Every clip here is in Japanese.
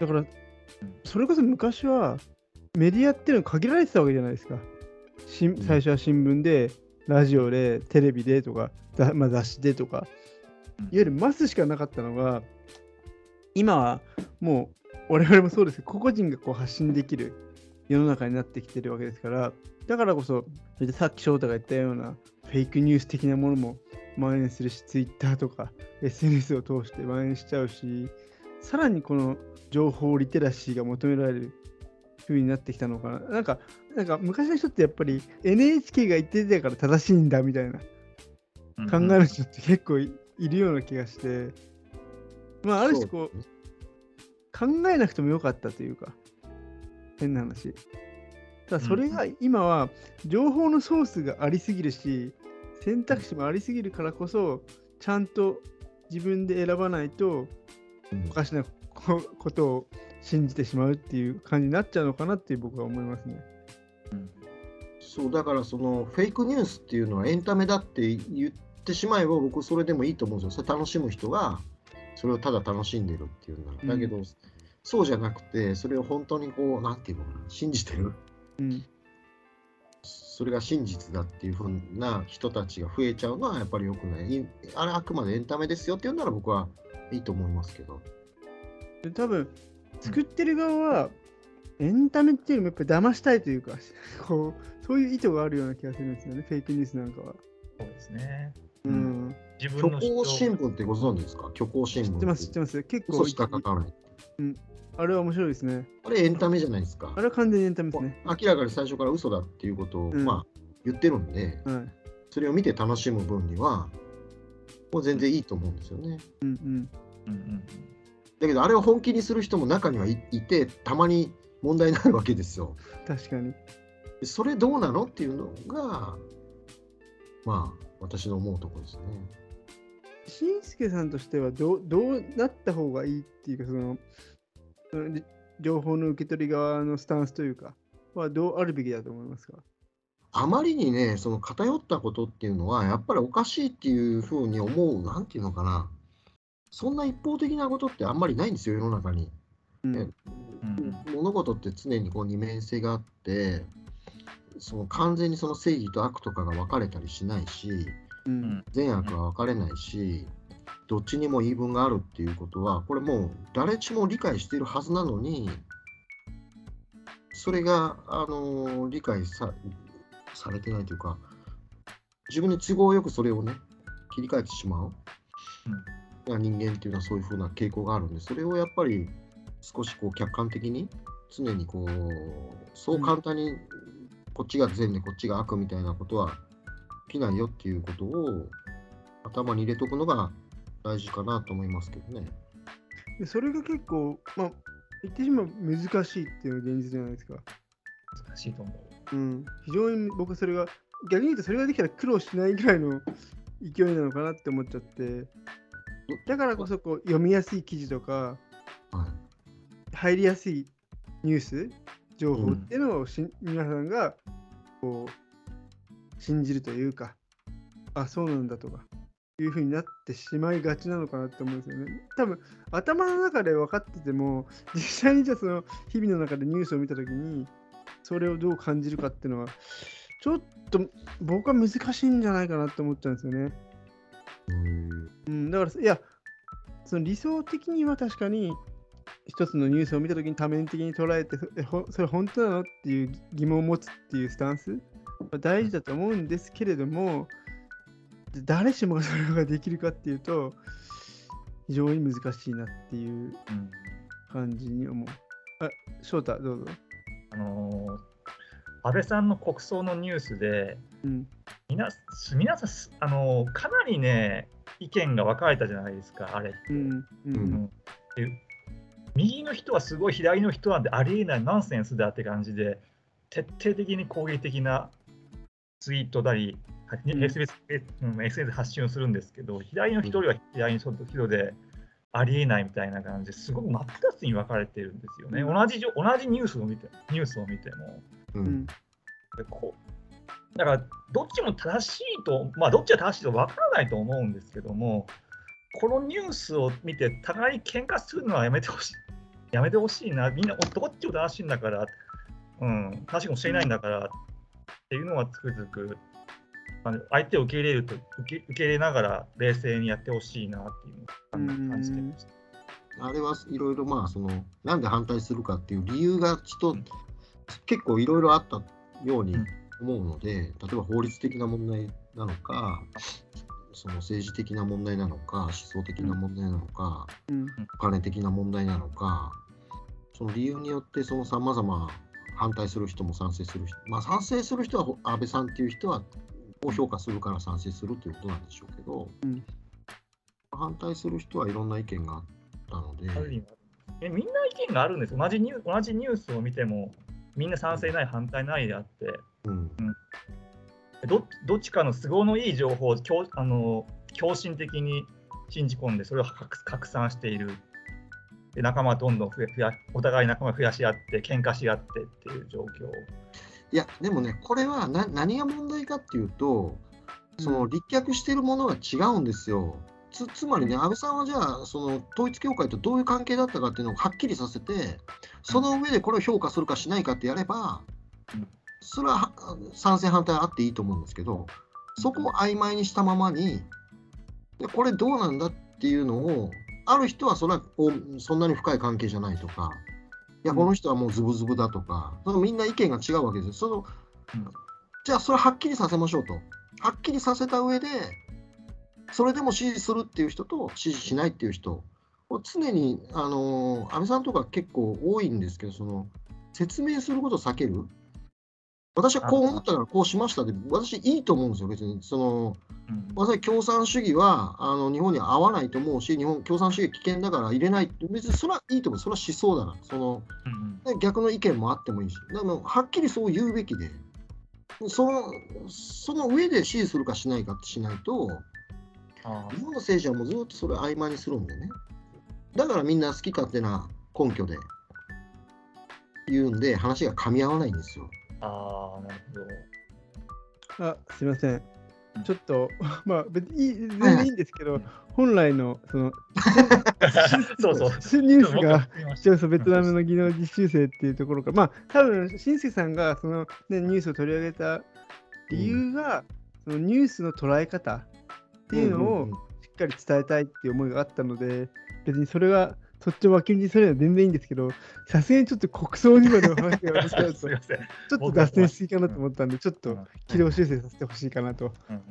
だから、それこそ昔はメディアっていうのは限られてたわけじゃないですか。しん。最初は新聞で、ラジオで、テレビでとか、ざまあ、雑誌でとか、いわゆるマスしかなかったのが、今はもう我々もそうですけど、個々人がこう発信できる世の中になってきてるわけですから、だからこそ、それでさっき翔太が言ったようなフェイクニュース的なものも蔓延するし、Twitter とか SNS を通して蔓延しちゃうし、さらにこの情報リテラシーが求められる風になってきたのかな。なんか、なんか昔の人ってやっぱり NHK が言ってたから正しいんだみたいな考える人って結構いいるような気がして、まあある種こう、考えなくてもよかったというか、変な話。ただそれが今は情報のソースがありすぎるし、選択肢もありすぎるからこそ、ちゃんと自分で選ばないとうんおかしなこことを信じてしまうっていう感じになっちゃうのかなっていう僕は思いますね。そうだからそのフェイクニュースっていうのはエンタメだって言ってしまえば僕それでもいいと思うんですよ。それ楽しむ人がそれをただ楽しんでるっていうなら。だけど、そうじゃなくてそれを本当にこうなんていうのかな信じてるうん。それが真実だっていうふうな人たちが増えちゃうのはやっぱり良くない。いあれあくまでエンタメですよっていうなら僕はいいと思いますけど。で多分作ってる側はエンタメっていうよりもやっぱ騙したいというか こうそういう意図があるような気がするんですよねフェイクニュースなんかは。そうですね。ううんん、虚自分の構新聞ってご存知ですか？虚構新聞知ってます知ってます結構嘘しか書かない。あれは面白いですね。あれエンタメじゃないですか。あれは完全にエンタメですね。明らかに最初から嘘だっていうことを、うんまあ言ってるんで、はい。それを見て楽しむ分には、もう全然いいと思うんですよね。うんうん。うんうんだけど、あれを本気にする人も中にはいいて、たまに問題になるわけですよ。確かに。でそれどうなのっていうのが、まあ、私の思うところですね。しんすけさんとしてはどうどうなった方がいいっていうかそのそのり情報の受け取り側のスタンスというかはどうあるべきだと思いますか？あまりにね、その偏ったことっていうのは、やっぱりおかしいっていうふうに思う、なんていうのかな、そんな一方的なことってあんまりないんですよ、世の中に。うん。ね。うん。物事って常にこう二面性があって、その完全にその正義と悪とかが分かれたりしないし、うん。善悪は分かれないし、どっちにも言い分があるっていうことは、これもう誰しも理解しているはずなのに、それが、あの理解さされてないというか、自分に都合よくそれをね、切り替えてしまう。人間っていうのはそういうふうな傾向があるんで、それをやっぱり少しこう客観的に、常にこう、そう簡単にこっちが善でこっちが悪みたいなことは起きないよっていうことを頭に入れとくのが大事かなと思いますけどね。でそれが結構まあ言ってしまう難しいっていうのが現実じゃないですか。難しいと思う。うん、非常に僕はそれが逆に言うとそれができたら苦労しないぐらいの勢いなのかなって思っちゃってだからこそこう読みやすい記事とかはい入りやすいニュース情報うんっていうのをし、皆さんがこう信じるというかあそうなんだとかいうふうになってしまいがちなのかなって思うんですよね。多分頭の中で分かってても実際にじゃあその日々の中でニュースを見た時にそれをどう感じるかっていうのはちょっと僕は難しいんじゃないかなって思っちゃうんですよね。うんうん、だから、いや、その理想的には確かに、一つのニュースを見たときに多面的に捉えて、それ本当なの？っていう疑問を持つっていうスタンス？は大事だと思うんですけれども、誰しもがそれができるかっていうと、非常に難しいなっていううん感じに思う。あ、翔太、どうぞ。あのー安倍さんの国葬のニュースで、うん、みな皆さんす、あのーかなりね、意見が分かれたじゃないですか、あれって。うん、う、うん。右の人はすごい、左の人はありえないナンセンスだって感じで、徹底的に攻撃的なツイートだり、はうん SNS, 発信をするんですけど、左の人は左の人で、ありえないみたいな感じですごく真っ二つに分かれてるんですよね。うん同じ同じニュースを見てニュースを見ても。ううんん、でこうだから、どっちも正しいと、まあ、どっちが正しいと分からないと思うんですけども、このニュースを見て、互いに喧嘩するのはやめてほしい。やめてほしいな、みんなこっちを正しいんだから、うん、正しいかもしれないんだからっていうのはつくづく、あの相手を受け入れると受け、受け入れながら冷静にやってほしいなっていう感じてました。あれはいろいろまあそのなんで反対するかっていう理由がちょっと結構いろいろあったように思うので、例えば法律的な問題なのかその政治的な問題なのか思想的な問題なのか、うん。お金的な問題なのかその理由によってそのさまざま反対する人も賛成する人まあ賛成する人はほ安倍さんっていう人はを評価するから賛成するということなんでしょうけど、うん反対する人はいろんな意見があったので。えみんな意見があるんですよ同じニュー同じニュースを見ても、みんな賛成ない、反対ないであって、うんどどっちかの都合のいい情報を強あの狂信的に信じ込んで、それを拡拡散している。で仲間どんどん増え増やお互い仲間増やし合って、喧嘩し合ってっていう状況。いやでもねこれはな何が問題かっていうとその立脚しているものが違うんですよ。つつまりね安倍さんはじゃあその統一教会とどういう関係だったかっていうのをはっきりさせてその上でこれを評価するかしないかってやればうん。それはは賛成反対あっていいと思うんですけどそこを曖昧にしたままにでこれどうなんだっていうのをある人はそれはおそんなに深い関係じゃないとかいやうんこの人はもうズブズブだとかそのみんな意見が違うわけですよ。そのうんじゃあそれはっきりさせましょうと。はっきりさせた上でそれでも支持するっていう人と支持しないっていう人常に、あの安倍さんとか結構多いんですけどその説明することを避ける私はこう思ったからこうしました。で私いいと思うんですよ別に。そのうん。私は共産主義はあの日本には合わないと思うし日本共産主義危険だから入れない。別にそれはいいと思う。それは思想だからそのうんで逆の意見もあってもいいし、でもはっきりそう言うべきで、そのその上で支持するかしないかってしないと、あ日本の政治はもうずっとそれを曖昧にするんでね。だからみんな好き勝手な根拠で言うんで、話が噛み合わないんですよ。あー、なるほど。あすいません。ちょっと、まあ、別にいい全然いいんですけど、本来のその そうそう。ニュースが、ち一応そうベトナムの技能実習生っていうところか、まあ、多分新助さんがその、ね、ニュースを取り上げた理由が、そのニュースの捉え方っていうのをんんん。しっかり伝えたいっていう思いがあったので、別にそれがそっちを脇にそれは全然いいんですけど、さすがにちょっと国葬にまでお話が私だと、ち ょすいません。っと脱線しすぎかなと思ったんで、ちょっとうん軌道修正させてほしいかなと。うんうん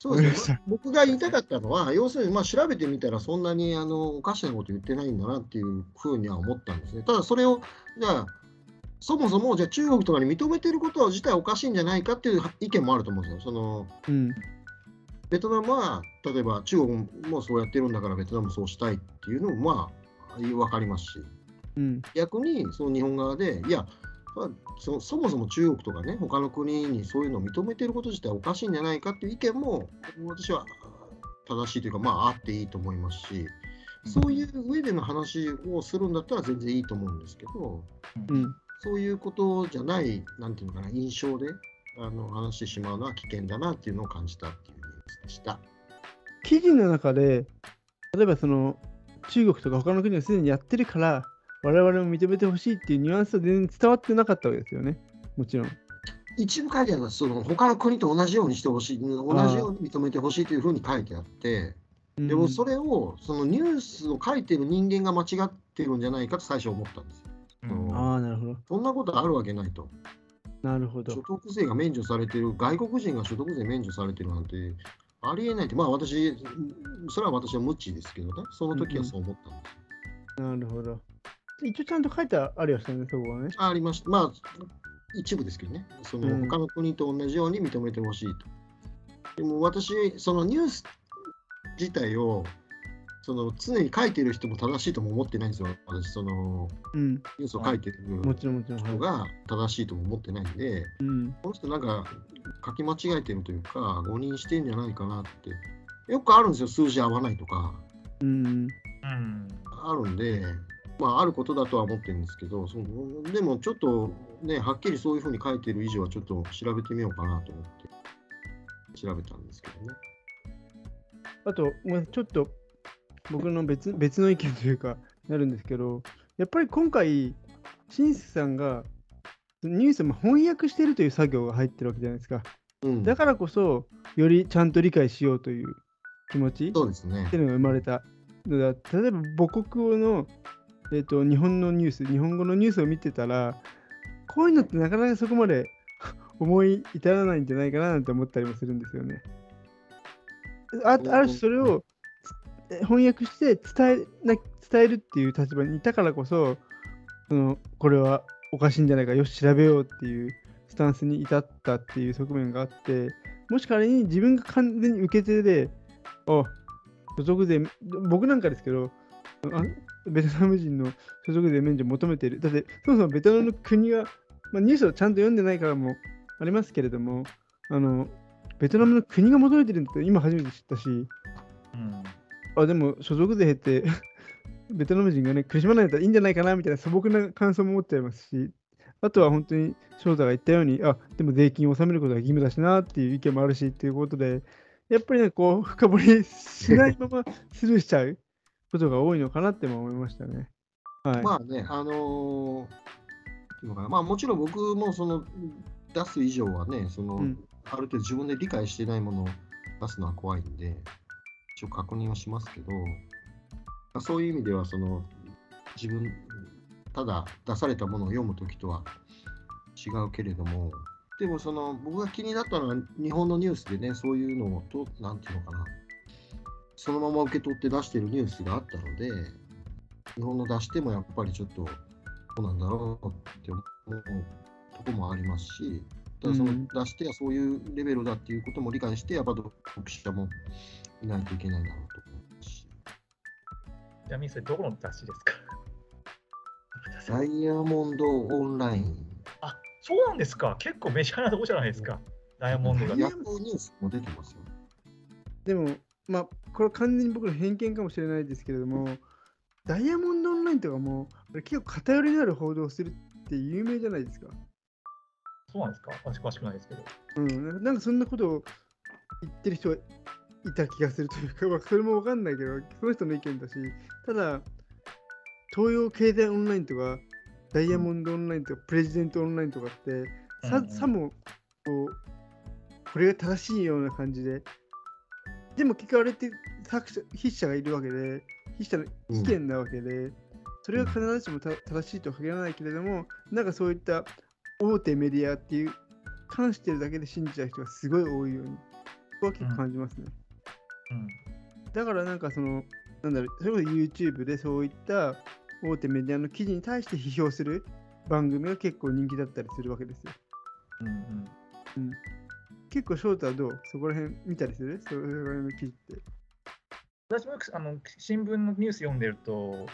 そうですね、僕が言いたかったのは、要するにまあ調べてみたら、そんなにあのおかしなこと言ってないんだなっていうふうには思ったんですね。ただ、それを、じゃあ、そもそもじゃあ中国とかに認めてること自体おかしいんじゃないかっていう意見もあると思うんですよ。そのうん。ベトナムは、例えば中国もそうやってるんだから、ベトナムもそうしたいっていうのも、まあ、分かりますし、うん。逆にその日本側で、いや、まあそそもそも中国とかね、他の国にそういうのを認めてること自体おかしいんじゃないかっていう意見も、私は正しいというか、まあ、あっていいと思いますし、そういう上での話をするんだったら全然いいと思うんですけど、うん。そういうことじゃない、なんていうのかな、印象であの話してしまうのは危険だなっていうのを感じたっていうした。記事の中で、例えばその中国とか他の国がすでにやってるから、我々も認めてほしいっていうニュアンスは全然伝わってなかったわけですよね。もちろん。一部書いてあるのは、その他の国と同じようにしてほしい、同じように認めてほしいというふうに書いてあって、でもそれ、れをそのニュースを書いてる人間が間違ってるんじゃないかと最初思ったんですよ。うんああ、なるほど。そんなことあるわけないと。なるほど所。得税が免除されてる、外国人が所得税免除されてるなんてありえないって、まあ私、それは私は無知ですけどね、その時はそう思ったんです。なるほど。一応ちゃんと書いてありましたね、そこはね。ありました。まあ、一部ですけどね、そのうん他の国と同じように認めてほしいと。でも私、そのニュース自体をその常に書いてる人も正しいとも思ってないんですよ。私、そのうん。ニュースを書いてるもちろんもちろん。はい人が正しいとも思ってないんで、うん。この人なんか書き間違えてるというか、誤認してんじゃないかなって。よくあるんですよ、数字合わないとか。うん。うんあるんで、まあ、あることだとは思ってるんですけど、そのでもちょっとね、はっきりそういうふうに書いてる以上は、ちょっと調べてみようかなと思って、調べたんですけどね。あと、まあ、ちょっと僕の別別の意見というか、なるんですけど、やっぱり今回、新助さんがニュースも翻訳してるという作業が入ってるわけじゃないですか。うん、だからこそ、よりちゃんと理解しようという気持ちっそうですねて。いうのが生まれた。例えば母国語の、えー、と日本のニュース、日本語のニュースを見てたら、こういうのってなかなかそこまで思い至らないんじゃないかななんて思ったりもするんですよね。あある種それをえ翻訳して伝えな伝えるっていう立場にいたからこそそのこれはおかしいんじゃないかよし調べようっていうスタンスに至ったっていう側面があってもし仮に自分が完全に受け手であ所属税僕なんかですけどあベトナム人の所属税免除求めてる。だってそもそもベトナムの国が、まあ、ニュースをちゃんと読んでないからもありますけれどもあのベトナムの国が求めてるんだって今初めて知ったしうん。あ、でも所属税減って、ベトナム人がね、苦しまないんだったらいいんじゃないかなみたいな素朴な感想も持っちゃいますし、あとは本当に翔太が言ったように、あ、でも税金を納めることが義務だしなっていう意見もあるしっていうことで、やっぱりね、こう、深掘りしないまま スルーしちゃうことが多いのかなっても思いましたね。はい。まあね、あのーまあもちろん僕もその出す以上はね、その、うんある程度自分で理解してないものを出すのは怖いんで、一応確認はしますけど、そういう意味ではその自分、ただ出されたものを読むときとは違うけれども、でもその僕が気になったのは日本のニュースでね、そういうのをと、なんていうのかな、そのまま受け取って出してるニュースがあったので、日本の出してもやっぱりちょっとどうなんだろうって思うとこもありますし、ただそのうん出してはそういうレベルだっていうことも理解して、やっぱ読者もいないといけないんだろうと思うし。ちなみにそれどこの雑誌ですか？ダイヤモンドオンライン。あそうなんですか。結構メジャーなとこじゃないですか。ダイヤモンドが。ヤフーニュースも出てますよ。でも、まあ、これは完全に僕の偏見かもしれないですけれども、ダイヤモンドオンラインとかも、結構偏りのある報道をするって有名じゃないですか。そうなんですか？私詳しくないですけど。うん、なんかそんなことを言ってる人がいた気がするというか、まあ、それもわかんないけど、その人の意見だし、ただ、東洋経済オンラインとか、ダイヤモンドオンラインとか、プレジデントオンラインとかって、さうんうんさもこう、これが正しいような感じで、でも結局あれって作者、筆者がいるわけで、筆者の意見なわけで、それが必ずしもた正しいとは限らないけれども、なんかそういった大手メディアっていう、関してるだけで信じちゃう人がすごい多いように、ここは結構感じますね。うん。だからなんかその、なんだろう、それこそ YouTube でそういった大手メディアの記事に対して批評する番組が結構人気だったりするわけですよ。うんうん。うん、結構翔太はどう？そこら辺見たりする？それぐらいの記事って。私もあの新聞のニュース読んでると、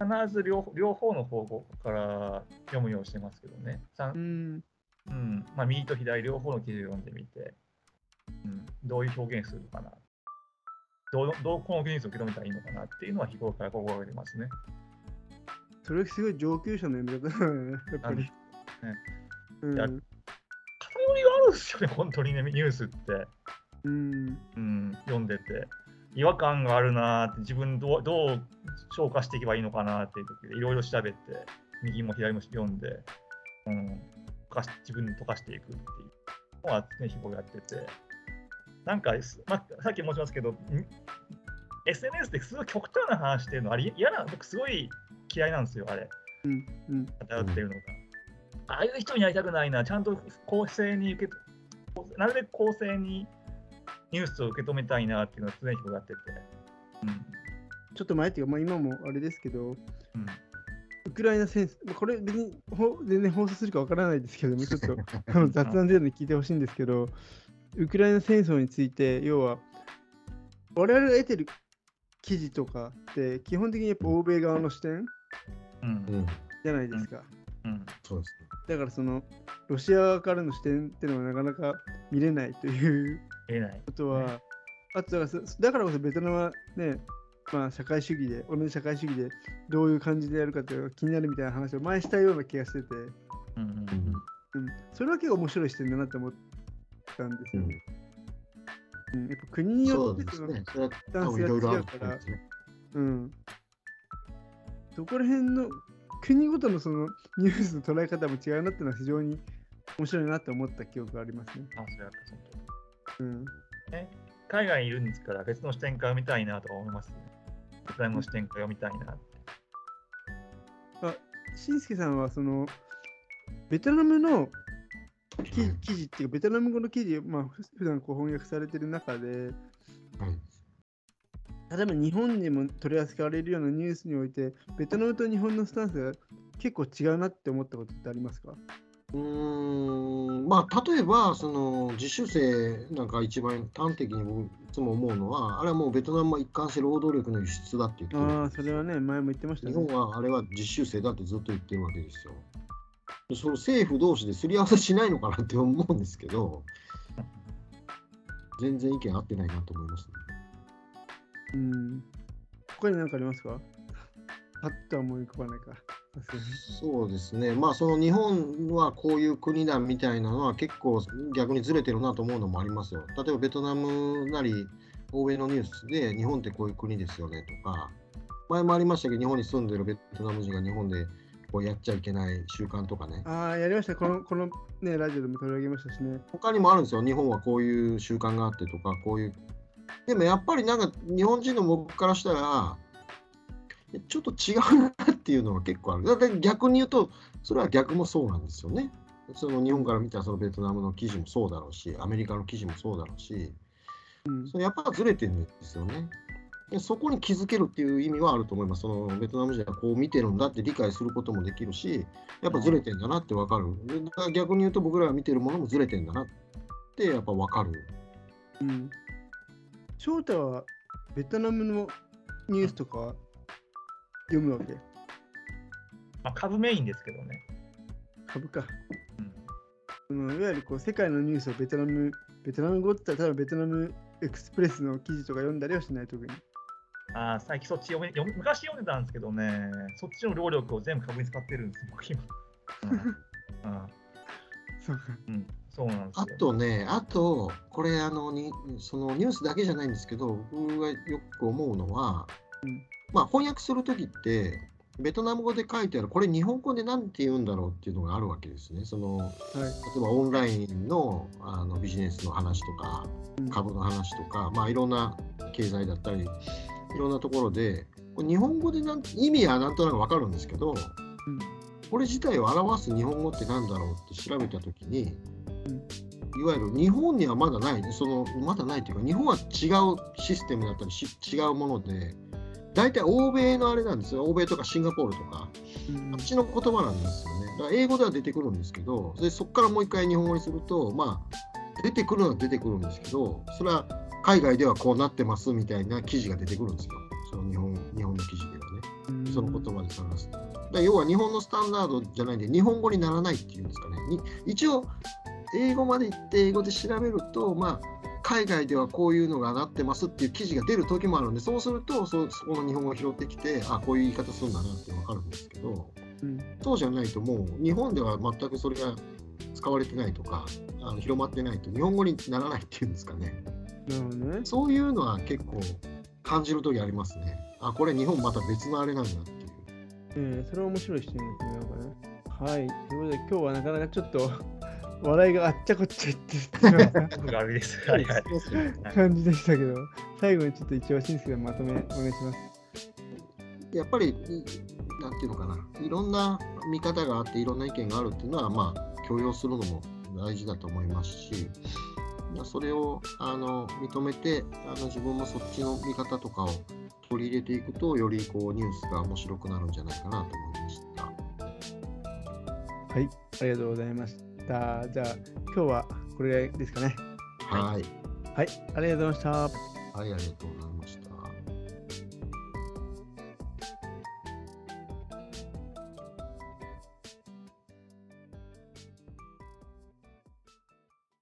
必ず両両方の方向から読むようにしてますけどね。さうんん、うんまあ、右と左両方の記事を読んでみて、うん、どういう表現するのかな。どうどうこのニュースを受け止めたらいいのかなっていうのは日頃から心がけてますね。それすごい上級者の読み方だよね、やっぱり。うんいや偏りがあるんですよね、本当にね、ニュースって。うん、うん、読んでて。違和感があるなーって、自分どうどう消化していけばいいのかなっていう時で、いろいろ調べて、右も左も読んで、うん、溶かし自分で溶かしていくっていうのは常日頃やってて、なんか、すまあ、さっき申しますけど、ん SNS ってすごい極端な話してるの、あれ嫌な、僕すごい嫌いなんですよ、あれ。うん、うん、偏ってるのが。ああいう人になりたくないな、ちゃんと公正に受け、なるべく公正にニュースを受け止めたいなっていうのを常日頃やってて。うん。ちょっと前っていうか、まあ、今もあれですけど、うん。ウクライナ戦争、これ別にほ全然放送するかわからないですけども、ちょっとあの雑談程度に聞いてほしいんですけど、ウクライナ戦争について、要は、我々が得てる記事とかって、基本的にやっぱ欧米側の視点う。うんん、じゃないですか。うん。そうですだからその、ロシア側からの視点っていうのはなかなか見れないという言えない。ことは、あとだからそだからこそベトナムはね、まあ、社会主義で、同じ社会主義でどういう感じでやるかっていうのが気になるみたいな話を前したような気がしてて、うんうんね。うん、それは結構面白い視点だなって思ったんですよ。うんうん、やっぱ国にそよってそのスタンスが違うからうんですね。うん。そこら辺の国ごとのそのニュースの捉え方も違うなっていうのは非常に面白いなと思った記憶がありますね。あ、それはそううん。海外にいるんですから別の視点から読みたいなとか思いますね。ベトナムの視点から読みたいなって。しんすけさんはそのベトナムの記記事っていうかベトナム語の記事、まあ、ふ普段こう翻訳されてる中ではい例えば日本でも取り扱われるようなニュースにおいてベトナムと日本のスタンスが結構違うなって思ったことってありますか？うーんまあ例えばその実習生なんか一番端的に僕いつも思うのはあれはもうベトナムは一貫して労働力の輸出だって言ってるああ、それはね、前も言ってました日ね。本はあれは実習生だってずっと言ってるわけですよ。でその政府同士ですり合わせしないのかなって思うんですけど全然意見合ってないなと思います、ね。うん。他に何かありますか？パッとは思い浮かばないか。そうですね、まあその日本はこういう国だみたいなのは結構逆にずれてるなと思うのもありますよ。例えばベトナムなり欧米のニュースで日本ってこういう国ですよねとか、前もありましたけど日本に住んでるベトナム人が日本でこうやっちゃいけない習慣とかね。ああ、やりました。この、このね、ラジオでも取り上げましたしね。他にもあるんですよ、日本はこういう習慣があってとか、こういう。でもやっぱりなんか日本人の僕からしたら、ちょっと違うなっていうのが結構ある。だって逆に言うと、それは逆もそうなんですよね。その日本から見たそのベトナムの記事もそうだろうし、アメリカの記事もそうだろうし、うん。それやっぱずれてるんですよね。でそこに気づけるっていう意味はあると思います。そのベトナム人はこう見てるんだって理解することもできるし、やっぱずれてんだなってわかる。でだから逆に言うと僕らが見てるものもずれてんだなってやっぱわかる。うん。翔太はベトナムのニュースとかは読むわけ？まあ、株メインですけどね。株か。うんいわゆるこう世界のニュースをベトナム、ベトナム語って言ったら、ベトナムエクスプレスの記事とか読んだりはしない、特に。あー最近そっち読め読む昔読んでたんですけどね、そっちの労力を全部株に使ってるんです、僕今。うんそうか。うんうん、そうなんですあよ。とね、あと、これあのに、そのニュースだけじゃないんですけど、僕がよく思うのは、うんまあ、翻訳するときって、ベトナム語で書いてある、これ日本語で何て言うんだろうっていうのがあるわけですね。そのはい。例えばオンラインのあのビジネスの話とか、うん株の話とか、まあ、いろんな経済だったり、いろんなところで、これ日本語でなん意味はなんとなくわかるんですけど、うんこれ自体を表す日本語って何だろうって調べたときに、いわゆる日本にはまだない、そのまだないというか、日本は違うシステムだったりし違うもので、大体欧米のあれなんですよ、欧米とかシンガポールとか、うんあっちの言葉なんですよね。だから英語では出てくるんですけど、でそこからもう一回日本語にすると、まあ、出てくるのは出てくるんですけど、それは海外ではこうなってますみたいな記事が出てくるんですよ。その日本日本の記事ではね。うんその言葉で探すと。だ要は日本のスタンダードじゃないんで、日本語にならないっていうんですかね。に一応、英語まで行って英語で調べると、まあ、海外ではこういうのがなってますっていう記事が出る時もあるんで、そうすると、そそこの日本語を拾ってきて、あこういう言い方するんだなって分かるんですけど、うんそうじゃないともう、日本では全くそれが使われてないとか、あの広まってないと、日本語にならないっていうんですかね。なるほどね。そういうのは結構感じる時ありますね。あ、これ日本また別のあれなんだっていう。えー、それは面白い視点ですね。なんかね。はい。ということで、今日はなかなかちょっと笑いがあっちゃこっちゃいってしまった僕が悪いです。はいは感じでしたけど、最後にちょっと一応、しんすけまとめお願いします。やっぱり、いなんていうのかな、いろんな見方があって、いろんな意見があるっていうのは、まあ、許容するのも大事だと思いますし、まあそれをあの認めてあの、自分もそっちの見方とかを取り入れていくと、よりこうニュースが面白くなるんじゃないかなと思いました。はい。ありがとうございました。じゃあ、今日はこれですかね。はい、はい。ありがとうございました。はい、ありがとうございます。